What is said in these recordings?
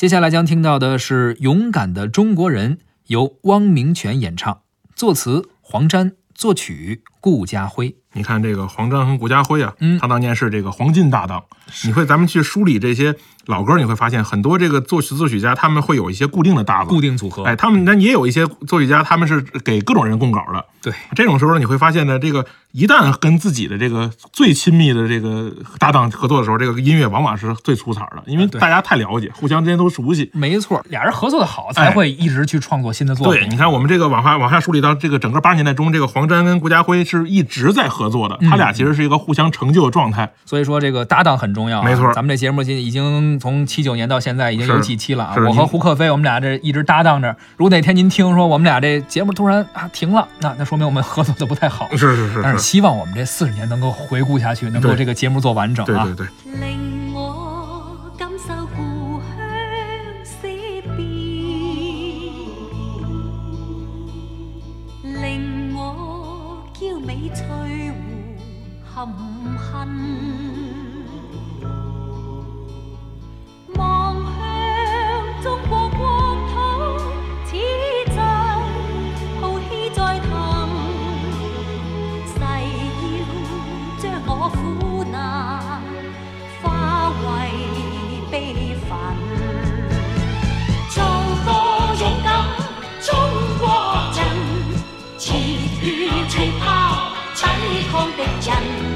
接下来将听到的是《勇敢的中国人》，由汪明荃演唱，作词黄沾，作曲。顾家辉，你看这个黄沾和顾家辉啊，嗯，他当年是这个黄金搭档。你会咱们去梳理这些老歌，你会发现很多这个作曲作曲家他们会有一些固定的搭档，固定组合。哎，他们那也有一些作曲家，他们是给各种人供稿的。对，这种时候你会发现呢，这个一旦跟自己的这个最亲密的这个搭档合作的时候，这个音乐往往是最粗糙的，因为大家太了解，互相之间都熟悉。没错，俩人合作的好，才会一直去创作新的作品。对，你看我们这个往下往下梳理到这个整个八十年代中，这个黄沾跟顾家辉。是一直在合作的，他俩其实是一个互相成就的状态，所以说这个搭档很重要。没错，咱们这节目已经从七九年到现在已经有几期了啊，我和胡克飞我们俩这一直搭档着。如果哪天您听说我们俩这节目突然啊停了，那那说明我们合作的不太好。是是是，但是希望我们这四十年能够回顾下去，能够这个节目做完整啊。对对对。吹活含恨，望向中国国土，此际豪气在腾。誓要将我苦难化为悲愤，做个勇敢中国人，血气。jump.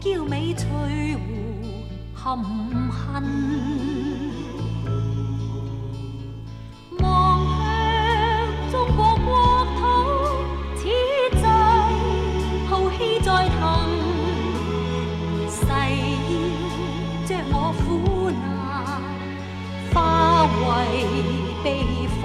娇美翠湖含恨，望向中国国土，此际抱气在腾。誓要将我苦难化为悲愤。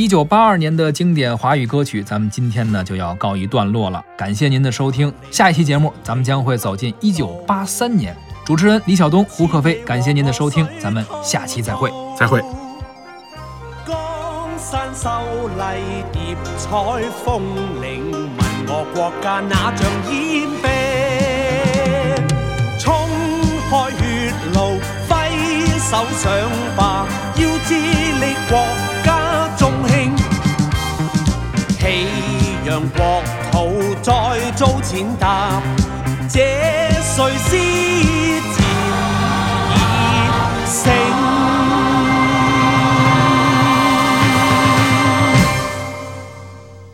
一九八二年的经典华语歌曲咱们今天呢就要告一段落了感谢您的收听下一期节目咱们将会走进一九八三年主持人李晓东胡克飞感谢您的收听咱们下期再会再会江山秀丽叠彩峰岭问我国家哪像染病冲开血路挥手上吧要致力国你让国土再遭践踏，这谁是？